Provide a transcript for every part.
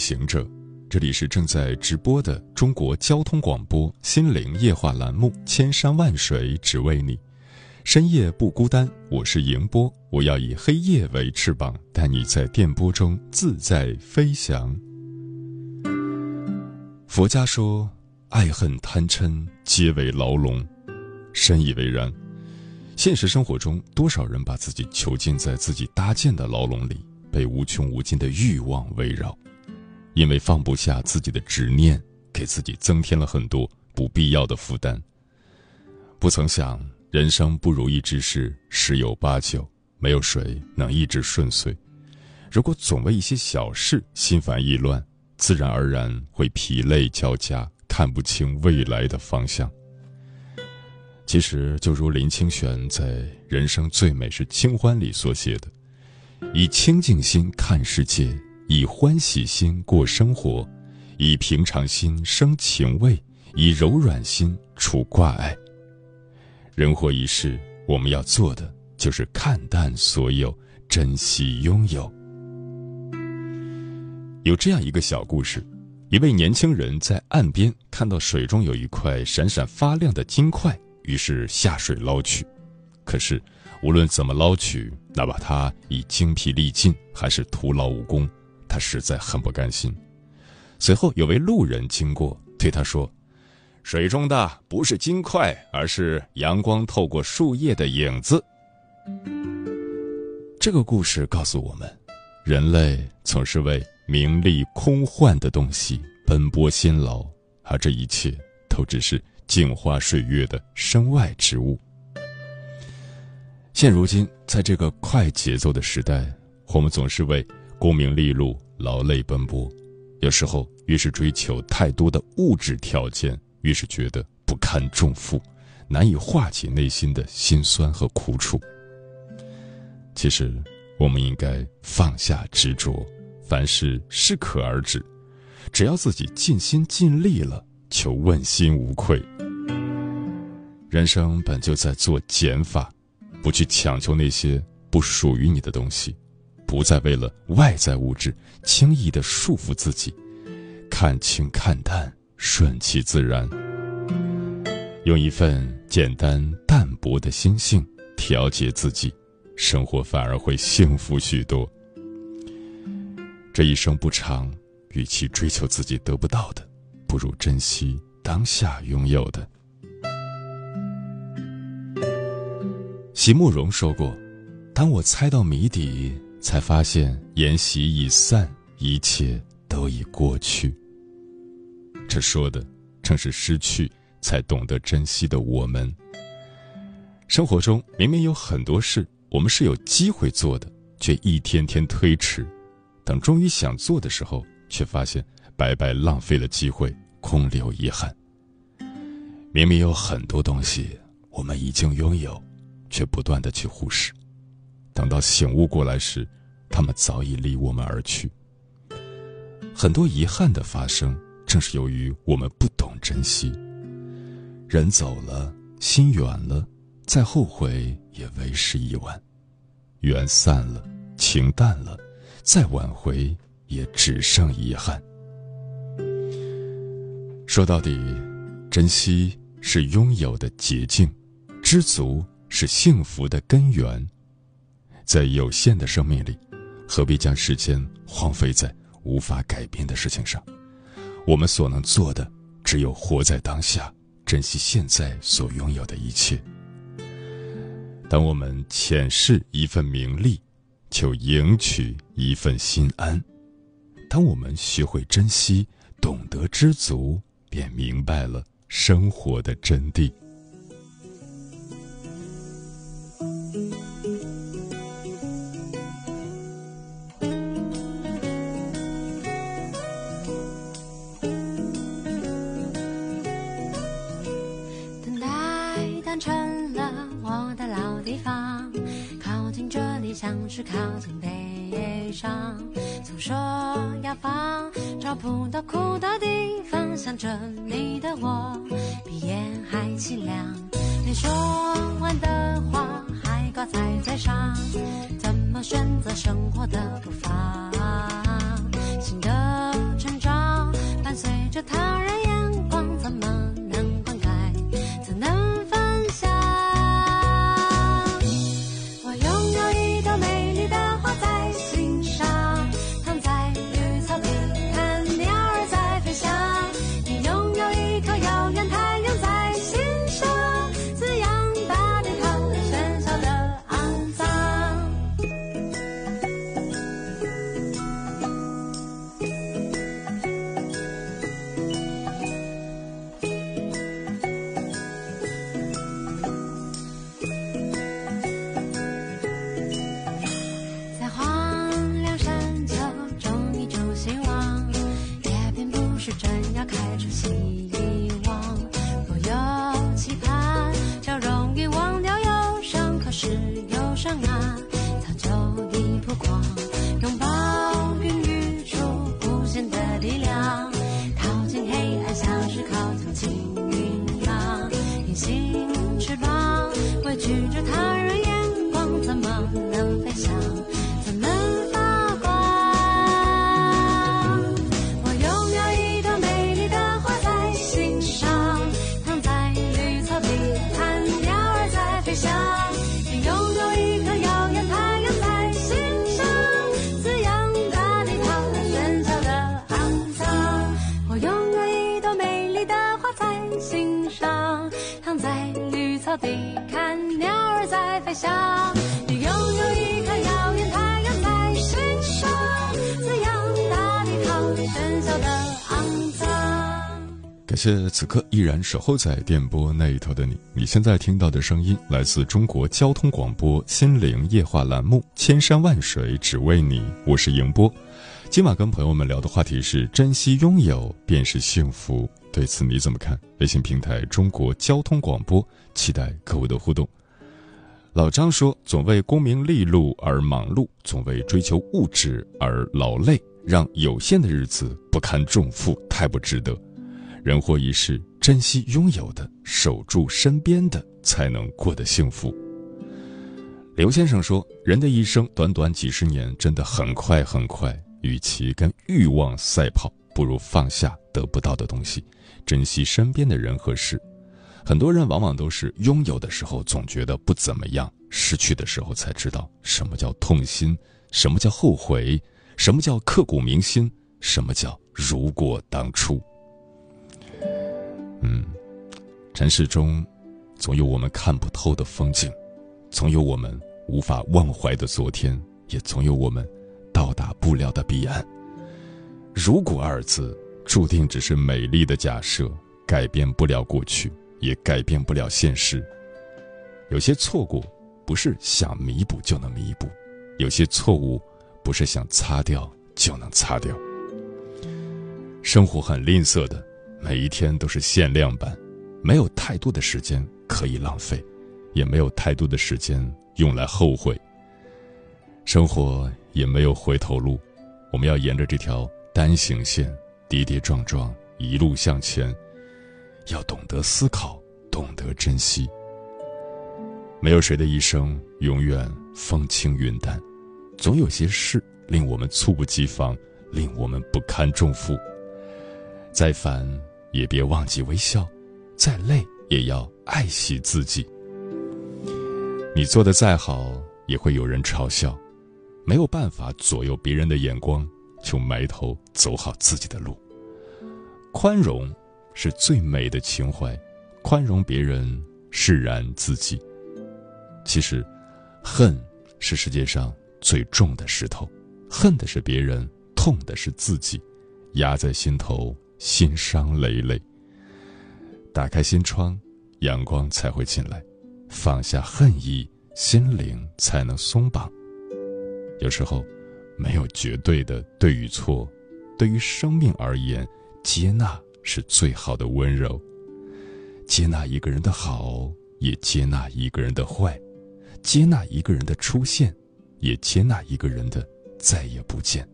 行者，这里是正在直播的中国交通广播心灵夜话栏目《千山万水只为你》，深夜不孤单，我是迎波，我要以黑夜为翅膀，带你在电波中自在飞翔。佛家说，爱恨贪嗔皆为牢笼，深以为然。现实生活中，多少人把自己囚禁在自己搭建的牢笼里？被无穷无尽的欲望围绕，因为放不下自己的执念，给自己增添了很多不必要的负担。不曾想，人生不如意之事十有八九，没有谁能一直顺遂。如果总为一些小事心烦意乱，自然而然会疲累交加，看不清未来的方向。其实，就如林清玄在《人生最美是清欢》里所写的。以清净心看世界，以欢喜心过生活，以平常心生情味，以柔软心除挂碍。人活一世，我们要做的就是看淡所有，珍惜拥有。有这样一个小故事：一位年轻人在岸边看到水中有一块闪闪发亮的金块，于是下水捞取，可是。无论怎么捞取，哪怕他已精疲力尽，还是徒劳无功，他实在很不甘心。随后有位路人经过，对他说：“水中的不是金块，而是阳光透过树叶的影子。”这个故事告诉我们，人类总是为名利空幻的东西奔波辛劳，而这一切都只是镜花水月的身外之物。现如今，在这个快节奏的时代，我们总是为功名利禄劳累奔波。有时候，越是追求太多的物质条件，越是觉得不堪重负，难以化解内心的辛酸和苦楚。其实，我们应该放下执着，凡事适可而止。只要自己尽心尽力了，就问心无愧。人生本就在做减法。不去强求那些不属于你的东西，不再为了外在物质轻易的束缚自己，看清看淡，顺其自然，用一份简单淡泊的心性调节自己，生活反而会幸福许多。这一生不长，与其追求自己得不到的，不如珍惜当下拥有的。席慕容说过：“当我猜到谜底，才发现筵席已散，一切都已过去。”这说的正是失去才懂得珍惜的我们。生活中明明有很多事我们是有机会做的，却一天天推迟，等终于想做的时候，却发现白白浪费了机会，空留遗憾。明明有很多东西我们已经拥有。却不断的去忽视，等到醒悟过来时，他们早已离我们而去。很多遗憾的发生，正是由于我们不懂珍惜。人走了，心远了，再后悔也为时已晚。缘散了，情淡了，再挽回也只剩遗憾。说到底，珍惜是拥有的捷径，知足。是幸福的根源，在有限的生命里，何必将时间荒废在无法改变的事情上？我们所能做的，只有活在当下，珍惜现在所拥有的一切。当我们浅视一份名利，就赢取一份心安；当我们学会珍惜，懂得知足，便明白了生活的真谛。像是靠近悲伤。总说要放，找不到哭的地方。想着你的我，比夜还凄凉。没说完的话还挂在嘴上，怎么选择生活的步伐？谢此刻依然守候在电波那一头的你。你现在听到的声音来自中国交通广播心灵夜话栏目《千山万水只为你》，我是迎波。今晚跟朋友们聊的话题是珍惜拥有便是幸福，对此你怎么看？微信平台中国交通广播，期待各位的互动。老张说：“总为功名利禄而忙碌，总为追求物质而劳累，让有限的日子不堪重负，太不值得。”人活一世，珍惜拥有的，守住身边的，才能过得幸福。刘先生说：“人的一生短短几十年，真的很快很快。与其跟欲望赛跑，不如放下得不到的东西，珍惜身边的人和事。很多人往往都是拥有的时候总觉得不怎么样，失去的时候才知道什么叫痛心，什么叫后悔，什么叫刻骨铭心，什么叫如果当初。”嗯，尘世中，总有我们看不透的风景，总有我们无法忘怀的昨天，也总有我们到达不了的彼岸。如果二字，注定只是美丽的假设，改变不了过去，也改变不了现实。有些错过，不是想弥补就能弥补；有些错误，不是想擦掉就能擦掉。生活很吝啬的。每一天都是限量版，没有太多的时间可以浪费，也没有太多的时间用来后悔。生活也没有回头路，我们要沿着这条单行线跌跌撞撞一路向前，要懂得思考，懂得珍惜。没有谁的一生永远风轻云淡，总有些事令我们猝不及防，令我们不堪重负。再烦。也别忘记微笑，再累也要爱惜自己。你做的再好，也会有人嘲笑。没有办法左右别人的眼光，就埋头走好自己的路。宽容是最美的情怀，宽容别人，释然自己。其实，恨是世界上最重的石头，恨的是别人，痛的是自己，压在心头。心伤累累。打开心窗，阳光才会进来；放下恨意，心灵才能松绑。有时候，没有绝对的对与错，对于生命而言，接纳是最好的温柔。接纳一个人的好，也接纳一个人的坏；接纳一个人的出现，也接纳一个人的再也不见。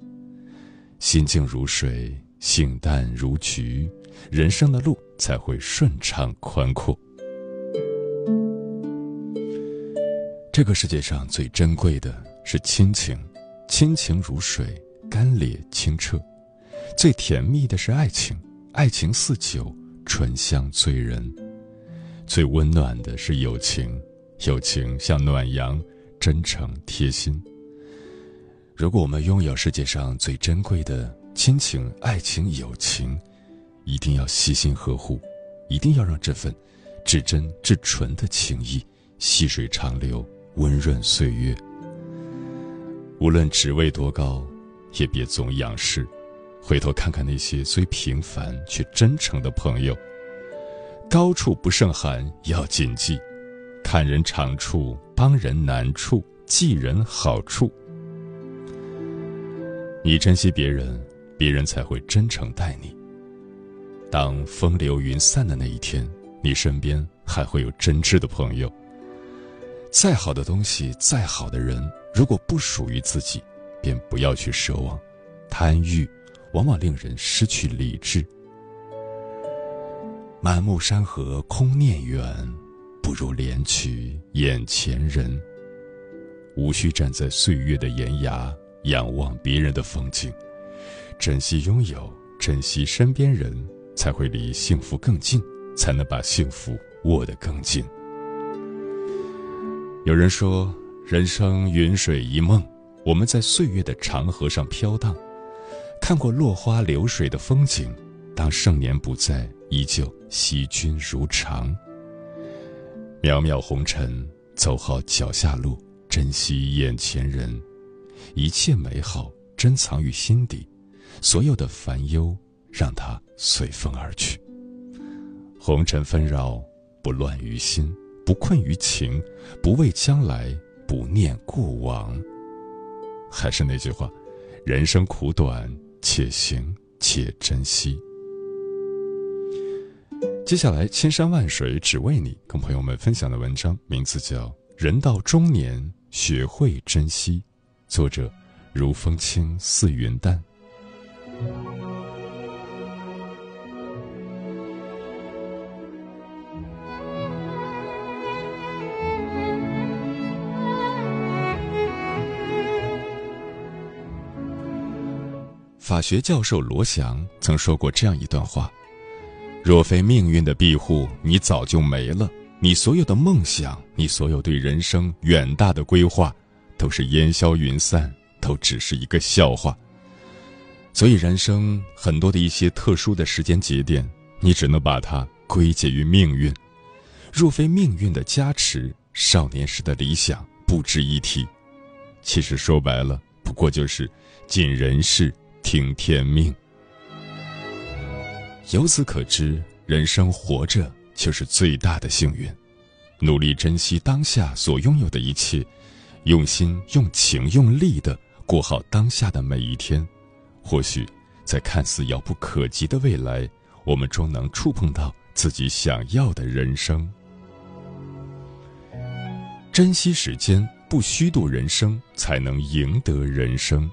心静如水，性淡如菊，人生的路才会顺畅宽阔。这个世界上最珍贵的是亲情，亲情如水，甘冽清澈；最甜蜜的是爱情，爱情似酒，醇香醉人；最温暖的是友情，友情像暖阳，真诚贴心。如果我们拥有世界上最珍贵的亲情、爱情、友情，一定要细心呵护，一定要让这份至真至纯的情谊细水长流，温润岁月。无论职位多高，也别总仰视，回头看看那些虽平凡却真诚的朋友。高处不胜寒，要谨记：看人长处，帮人难处，记人好处。你珍惜别人，别人才会真诚待你。当风流云散的那一天，你身边还会有真挚的朋友。再好的东西，再好的人，如果不属于自己，便不要去奢望。贪欲，往往令人失去理智。满目山河空念远，不如怜取眼前人。无需站在岁月的岩崖。仰望别人的风景，珍惜拥有，珍惜身边人，才会离幸福更近，才能把幸福握得更紧。有人说，人生云水一梦，我们在岁月的长河上飘荡，看过落花流水的风景。当盛年不在，依旧惜君如常。渺渺红尘，走好脚下路，珍惜眼前人。一切美好珍藏于心底，所有的烦忧让它随风而去。红尘纷扰，不乱于心，不困于情，不畏将来，不念过往。还是那句话，人生苦短，且行且珍惜。接下来，千山万水只为你，跟朋友们分享的文章名字叫《人到中年学会珍惜》。作者：如风轻似云淡。法学教授罗翔曾说过这样一段话：“若非命运的庇护，你早就没了。你所有的梦想，你所有对人生远大的规划。”都是烟消云散，都只是一个笑话。所以，人生很多的一些特殊的时间节点，你只能把它归结于命运。若非命运的加持，少年时的理想不值一提。其实说白了，不过就是尽人事，听天命。由此可知，人生活着就是最大的幸运。努力珍惜当下所拥有的一切。用心、用情、用力的过好当下的每一天，或许在看似遥不可及的未来，我们终能触碰到自己想要的人生。珍惜时间，不虚度人生，才能赢得人生。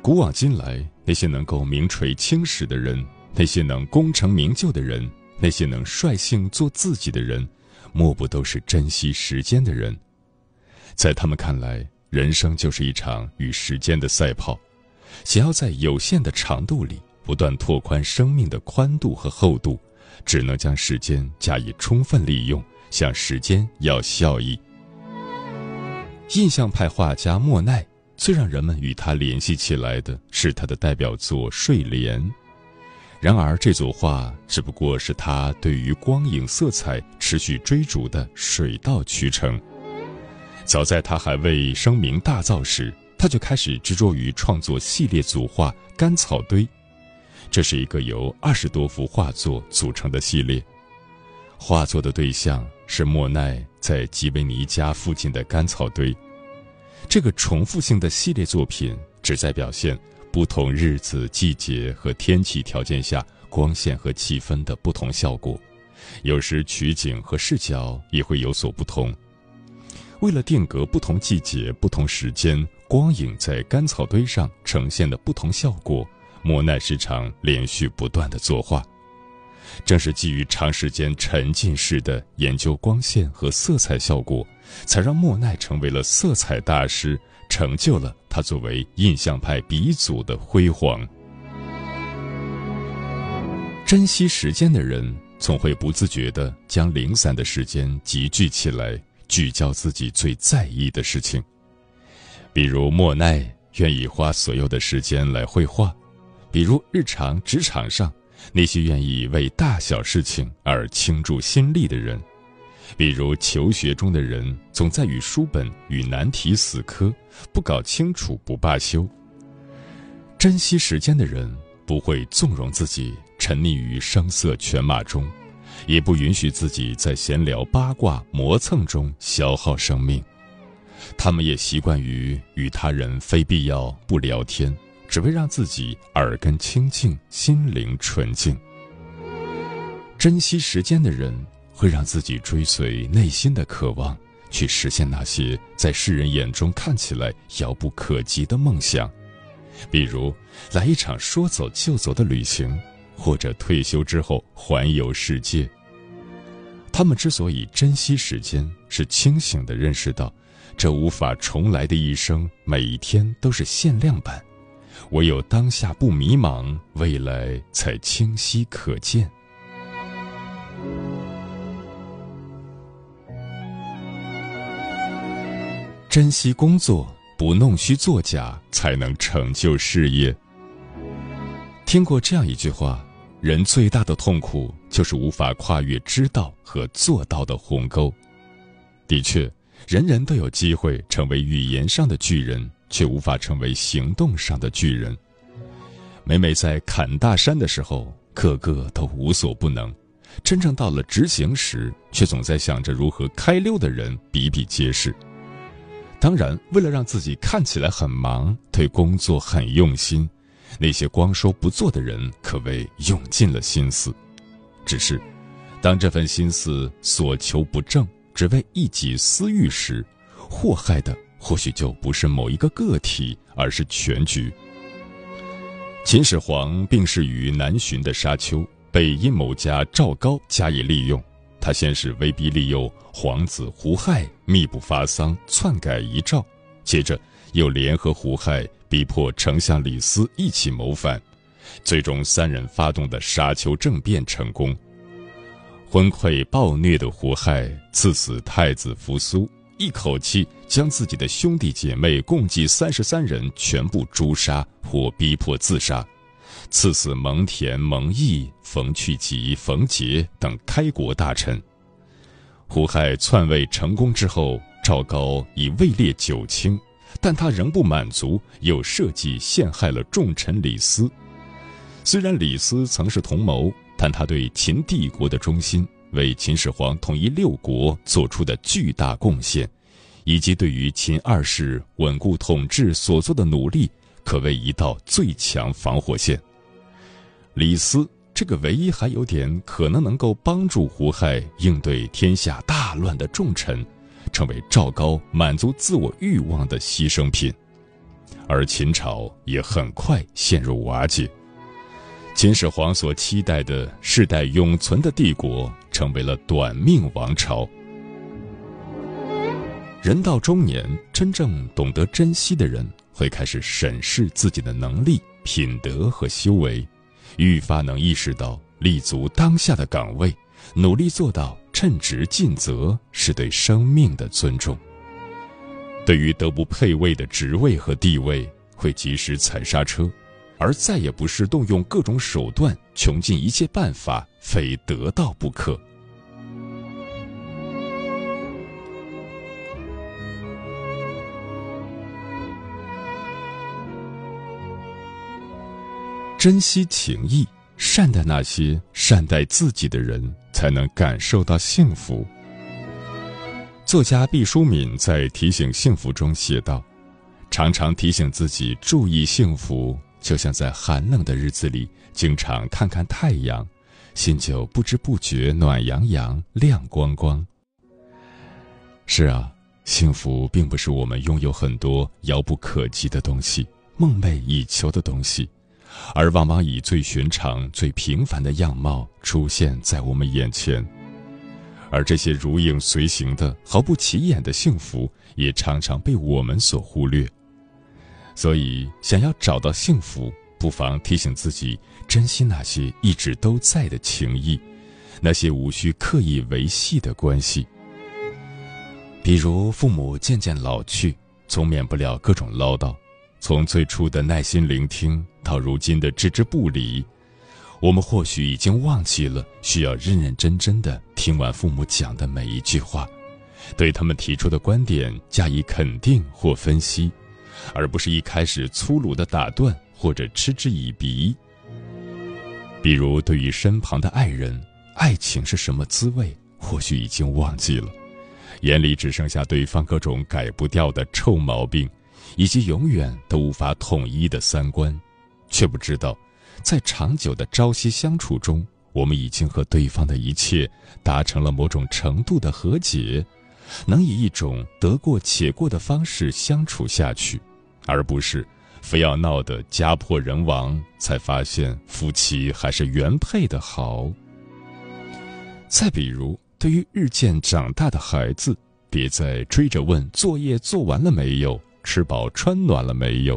古往今来，那些能够名垂青史的人，那些能功成名就的人，那些能率性做自己的人，莫不都是珍惜时间的人。在他们看来，人生就是一场与时间的赛跑，想要在有限的长度里不断拓宽生命的宽度和厚度，只能将时间加以充分利用，向时间要效益。印象派画家莫奈最让人们与他联系起来的是他的代表作《睡莲》，然而这组画只不过是他对于光影色彩持续追逐的水到渠成。早在他还未声名大噪时，他就开始执着于创作系列组画《干草堆》。这是一个由二十多幅画作组成的系列，画作的对象是莫奈在吉维尼家附近的干草堆。这个重复性的系列作品旨在表现不同日子、季节和天气条件下光线和气氛的不同效果，有时取景和视角也会有所不同。为了定格不同季节、不同时间光影在干草堆上呈现的不同效果，莫奈时常连续不断的作画。正是基于长时间沉浸式的研究光线和色彩效果，才让莫奈成为了色彩大师，成就了他作为印象派鼻祖的辉煌。珍惜时间的人，总会不自觉地将零散的时间集聚起来，聚焦自己最在意的事情。比如莫奈愿意花所有的时间来绘画，比如日常职场上那些愿意为大小事情而倾注心力的人，比如求学中的人总在与书本与难题死磕，不搞清楚不罢休。珍惜时间的人不会纵容自己。沉溺于声色犬马中，也不允许自己在闲聊、八卦、磨蹭中消耗生命。他们也习惯于与他人非必要不聊天，只为让自己耳根清净、心灵纯净。珍惜时间的人，会让自己追随内心的渴望，去实现那些在世人眼中看起来遥不可及的梦想，比如来一场说走就走的旅行。或者退休之后环游世界。他们之所以珍惜时间，是清醒地认识到，这无法重来的一生，每一天都是限量版。唯有当下不迷茫，未来才清晰可见。珍惜工作，不弄虚作假，才能成就事业。听过这样一句话。人最大的痛苦就是无法跨越知道和做到的鸿沟。的确，人人都有机会成为语言上的巨人，却无法成为行动上的巨人。每每在砍大山的时候，个个都无所不能；真正到了执行时，却总在想着如何开溜的人比比皆是。当然，为了让自己看起来很忙，对工作很用心。那些光说不做的人，可谓用尽了心思。只是，当这份心思所求不正，只为一己私欲时，祸害的或许就不是某一个个体，而是全局。秦始皇病逝于南巡的沙丘，被阴谋家赵高加以利用。他先是威逼利诱皇子胡亥密不发丧，篡改遗诏，接着又联合胡亥。逼迫丞相李斯一起谋反，最终三人发动的沙丘政变成功。昏聩暴虐的胡亥赐死太子扶苏，一口气将自己的兄弟姐妹共计三十三人全部诛杀或逼迫自杀，赐死蒙恬、蒙毅、冯去疾、冯杰等开国大臣。胡亥篡位成功之后，赵高已位列九卿。但他仍不满足，又设计陷害了重臣李斯。虽然李斯曾是同谋，但他对秦帝国的忠心，为秦始皇统一六国做出的巨大贡献，以及对于秦二世稳固统治所做的努力，可谓一道最强防火线。李斯这个唯一还有点可能能够帮助胡亥应对天下大乱的重臣。成为赵高满足自我欲望的牺牲品，而秦朝也很快陷入瓦解。秦始皇所期待的世代永存的帝国，成为了短命王朝。人到中年，真正懂得珍惜的人，会开始审视自己的能力、品德和修为，愈发能意识到立足当下的岗位。努力做到称职尽责，是对生命的尊重。对于德不配位的职位和地位，会及时踩刹车，而再也不是动用各种手段，穷尽一切办法，非得到不可。珍惜情谊，善待那些善待自己的人。才能感受到幸福。作家毕淑敏在《提醒幸福》中写道：“常常提醒自己注意幸福，就像在寒冷的日子里经常看看太阳，心就不知不觉暖洋洋、亮光光。”是啊，幸福并不是我们拥有很多遥不可及的东西、梦寐以求的东西，而往往以最寻常、最平凡的样貌出现在我们眼前。而这些如影随形的、毫不起眼的幸福，也常常被我们所忽略。所以，想要找到幸福，不妨提醒自己珍惜那些一直都在的情谊，那些无需刻意维系的关系。比如，父母渐渐老去，总免不了各种唠叨。从最初的耐心聆听，到如今的置之不理，我们或许已经忘记了需要认认真真的听完父母讲的每一句话，对他们提出的观点加以肯定或分析，而不是一开始粗鲁的打断或者嗤之以鼻。比如，对于身旁的爱人，爱情是什么滋味，或许已经忘记了。眼里只剩下对方各种改不掉的臭毛病，以及永远都无法统一的三观，却不知道，在长久的朝夕相处中，我们已经和对方的一切达成了某种程度的和解，能以一种得过且过的方式相处下去，而不是非要闹得家破人亡，才发现夫妻还是原配的好。再比如。对于日渐长大的孩子，别再追着问作业做完了没有、吃饱穿暖了没有，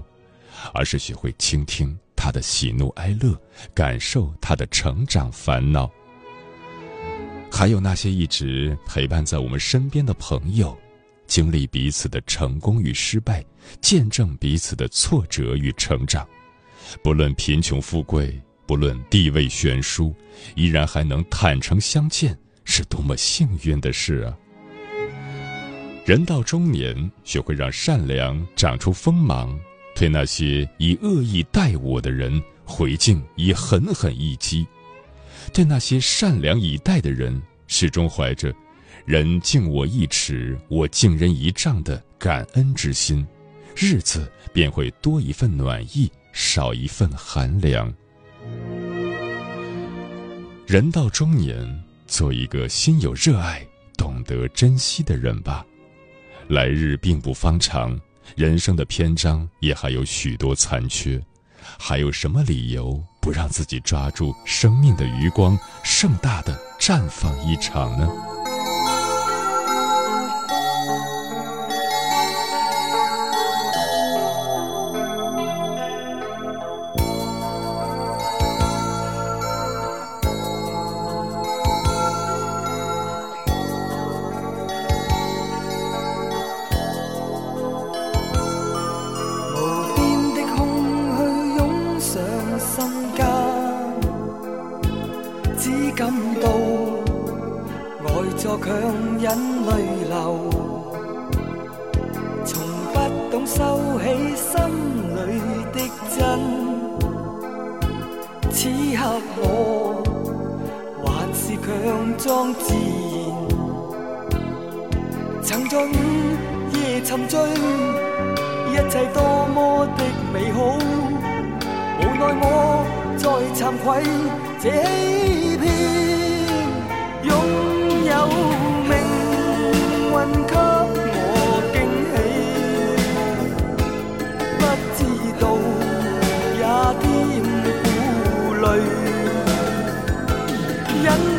而是学会倾听他的喜怒哀乐，感受他的成长烦恼。还有那些一直陪伴在我们身边的朋友，经历彼此的成功与失败，见证彼此的挫折与成长，不论贫穷富贵，不论地位悬殊，依然还能坦诚相见。是多么幸运的事啊！人到中年，学会让善良长出锋芒，对那些以恶意待我的人回敬以狠狠一击；对那些善良以待的人，始终怀着“人敬我一尺，我敬人一丈”的感恩之心，日子便会多一份暖意，少一份寒凉。人到中年。做一个心有热爱、懂得珍惜的人吧。来日并不方长，人生的篇章也还有许多残缺，还有什么理由不让自己抓住生命的余光，盛大的绽放一场呢？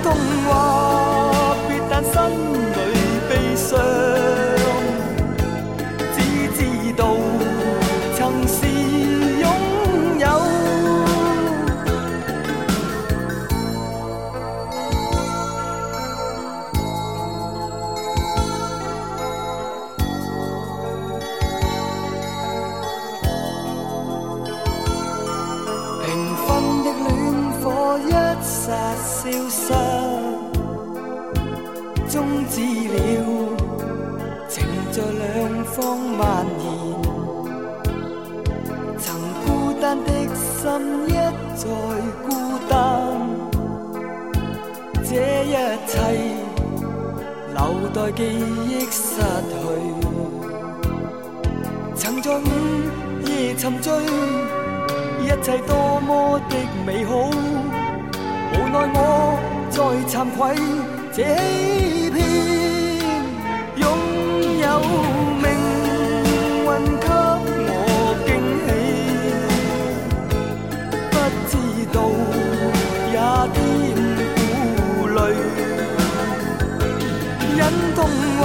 共我心一再孤单这一切留待记忆失去曾在午夜沉醉一切多么的美好无奈我再惭愧这欺骗拥有。也添顾虑，忍痛话